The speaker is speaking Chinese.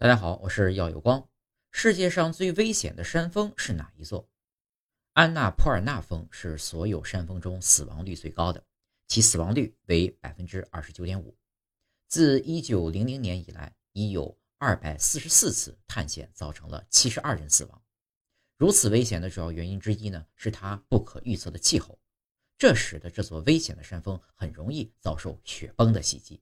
大家好，我是耀有光。世界上最危险的山峰是哪一座？安纳普尔纳峰是所有山峰中死亡率最高的，其死亡率为百分之二十九点五。自一九零零年以来，已有二百四十四次探险造成了七十二人死亡。如此危险的主要原因之一呢，是它不可预测的气候，这使得这座危险的山峰很容易遭受雪崩的袭击。